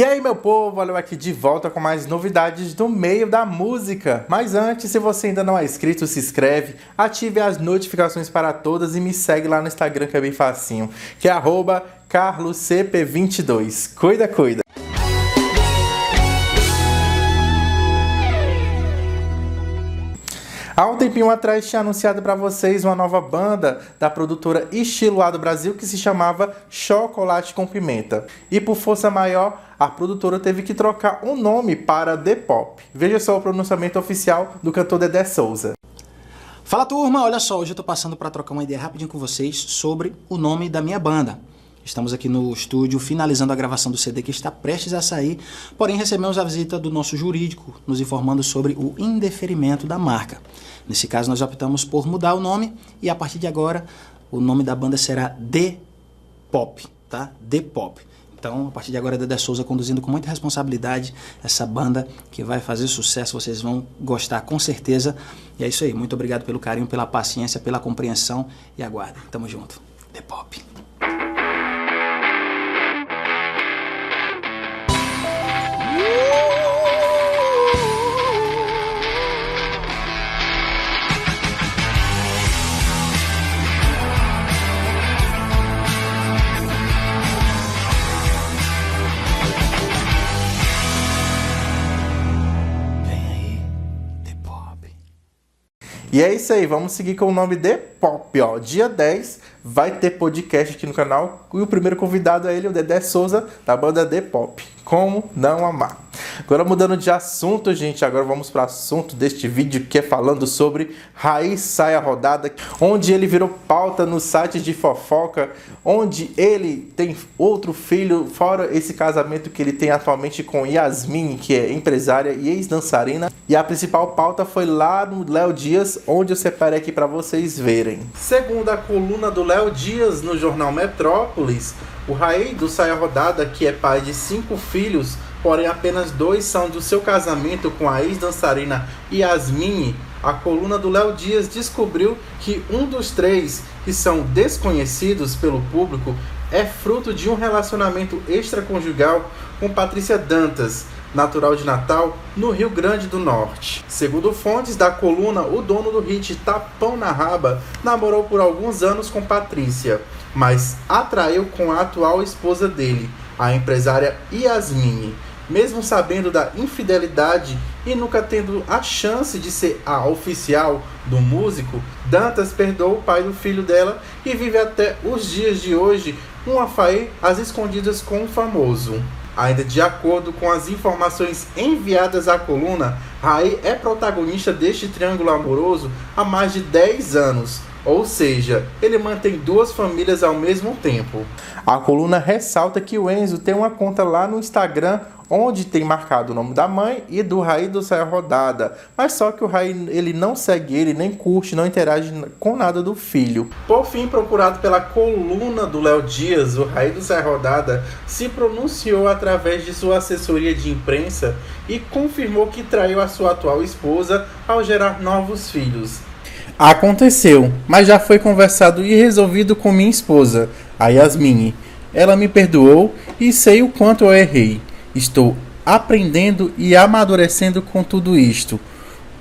E aí, meu povo, olha eu aqui de volta com mais novidades do meio da música. Mas antes, se você ainda não é inscrito, se inscreve, ative as notificações para todas e me segue lá no Instagram que é bem facinho, que é carloscp22. Cuida, cuida! Há um tempinho atrás tinha anunciado para vocês uma nova banda da produtora Estilo A do Brasil que se chamava Chocolate com Pimenta. E por força maior, a produtora teve que trocar o um nome para The Pop. Veja só o pronunciamento oficial do cantor Dedé Souza. Fala turma, olha só, hoje eu tô passando para trocar uma ideia rapidinho com vocês sobre o nome da minha banda. Estamos aqui no estúdio finalizando a gravação do CD que está prestes a sair, porém recebemos a visita do nosso jurídico nos informando sobre o indeferimento da marca. Nesse caso, nós optamos por mudar o nome e a partir de agora o nome da banda será The Pop, tá? The Pop. Então, a partir de agora, Dedé Souza conduzindo com muita responsabilidade essa banda que vai fazer sucesso, vocês vão gostar com certeza. E é isso aí, muito obrigado pelo carinho, pela paciência, pela compreensão e aguardem. Tamo junto. The Pop. E é isso aí, vamos seguir com o nome de Pop, ó. Dia 10 vai ter podcast aqui no canal e o primeiro convidado é ele, o Dedé Souza, da banda The Pop. Como não amar? Agora mudando de assunto, gente, agora vamos para o assunto deste vídeo que é falando sobre Raiz Saia Rodada, onde ele virou pauta no site de fofoca, onde ele tem outro filho, fora esse casamento que ele tem atualmente com Yasmin, que é empresária e ex-dançarina. E a principal pauta foi lá no Léo Dias, onde eu separei aqui para vocês verem. Segundo a coluna do Léo Dias no jornal Metrópolis, o Raí do Saia Rodada, que é pai de cinco filhos, porém apenas dois são do seu casamento com a ex-dançarina Yasmin, a coluna do Léo Dias descobriu que um dos três, que são desconhecidos pelo público, é fruto de um relacionamento extraconjugal com Patrícia Dantas, natural de Natal, no Rio Grande do Norte. Segundo fontes da coluna, o dono do hit Tapão na Raba namorou por alguns anos com Patrícia, mas atraiu com a atual esposa dele, a empresária Yasmine mesmo sabendo da infidelidade e nunca tendo a chance de ser a oficial do músico, Dantas perdoou o pai do filho dela e vive até os dias de hoje um afaí às escondidas com o famoso. Ainda de acordo com as informações enviadas à coluna, Rai é protagonista deste triângulo amoroso há mais de 10 anos, ou seja, ele mantém duas famílias ao mesmo tempo. A coluna ressalta que o Enzo tem uma conta lá no Instagram onde tem marcado o nome da mãe e do Raí do Saia Rodada. Mas só que o Raí ele não segue ele, nem curte, não interage com nada do filho. Por fim, procurado pela coluna do Léo Dias, o Raí do Saia Rodada se pronunciou através de sua assessoria de imprensa e confirmou que traiu a sua atual esposa ao gerar novos filhos. Aconteceu, mas já foi conversado e resolvido com minha esposa, a Yasmine. Ela me perdoou e sei o quanto eu errei. Estou aprendendo e amadurecendo com tudo isto.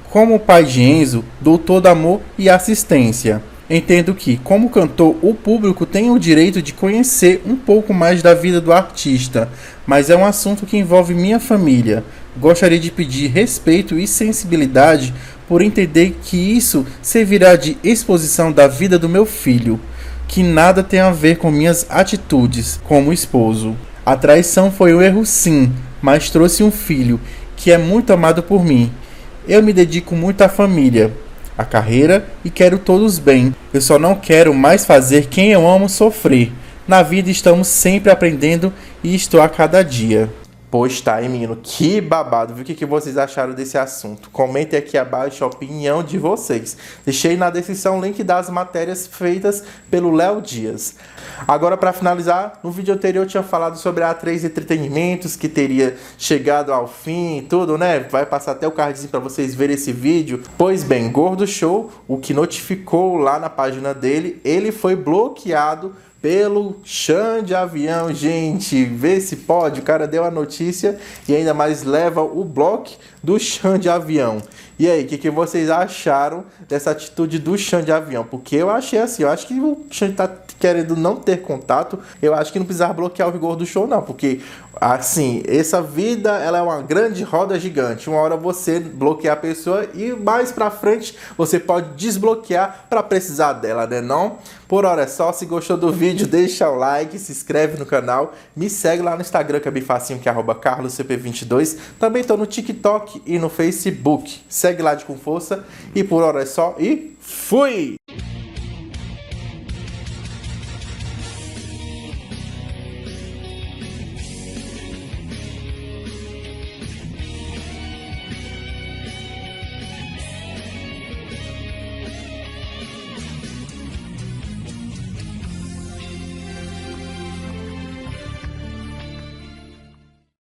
Como pai de Enzo, dou todo amor e assistência. Entendo que, como cantor, o público tem o direito de conhecer um pouco mais da vida do artista, mas é um assunto que envolve minha família. Gostaria de pedir respeito e sensibilidade por entender que isso servirá de exposição da vida do meu filho, que nada tem a ver com minhas atitudes como esposo. A traição foi um erro, sim, mas trouxe um filho que é muito amado por mim. Eu me dedico muito à família, à carreira e quero todos bem. Eu só não quero mais fazer quem eu amo sofrer. Na vida estamos sempre aprendendo e estou a cada dia. Pois tá, hein, menino? Que babado. Viu o que, que vocês acharam desse assunto? Comentem aqui abaixo a opinião de vocês. Deixei na descrição o link das matérias feitas pelo Léo Dias. Agora, para finalizar, no vídeo anterior eu tinha falado sobre a A3 Entretenimentos, que teria chegado ao fim e tudo, né? Vai passar até o cardzinho para vocês verem esse vídeo. Pois bem, Gordo Show, o que notificou lá na página dele, ele foi bloqueado pelo chão de avião, gente. Vê se pode. O cara deu a notícia e ainda mais leva o bloco do chão de avião. E aí, o que, que vocês acharam dessa atitude do chão de avião? Porque eu achei assim, eu acho que o chão tá querendo não ter contato, eu acho que não precisava bloquear o vigor do show, não. Porque, assim, essa vida ela é uma grande roda gigante. Uma hora você bloqueia a pessoa e mais pra frente você pode desbloquear para precisar dela, né? Não? Por hora é só. Se gostou do vídeo, deixa o like, se inscreve no canal, me segue lá no Instagram, que é bem facinho, que é carloscp22. Também tô no TikTok e no Facebook. Segue lá de com força. E por hora é só. E fui!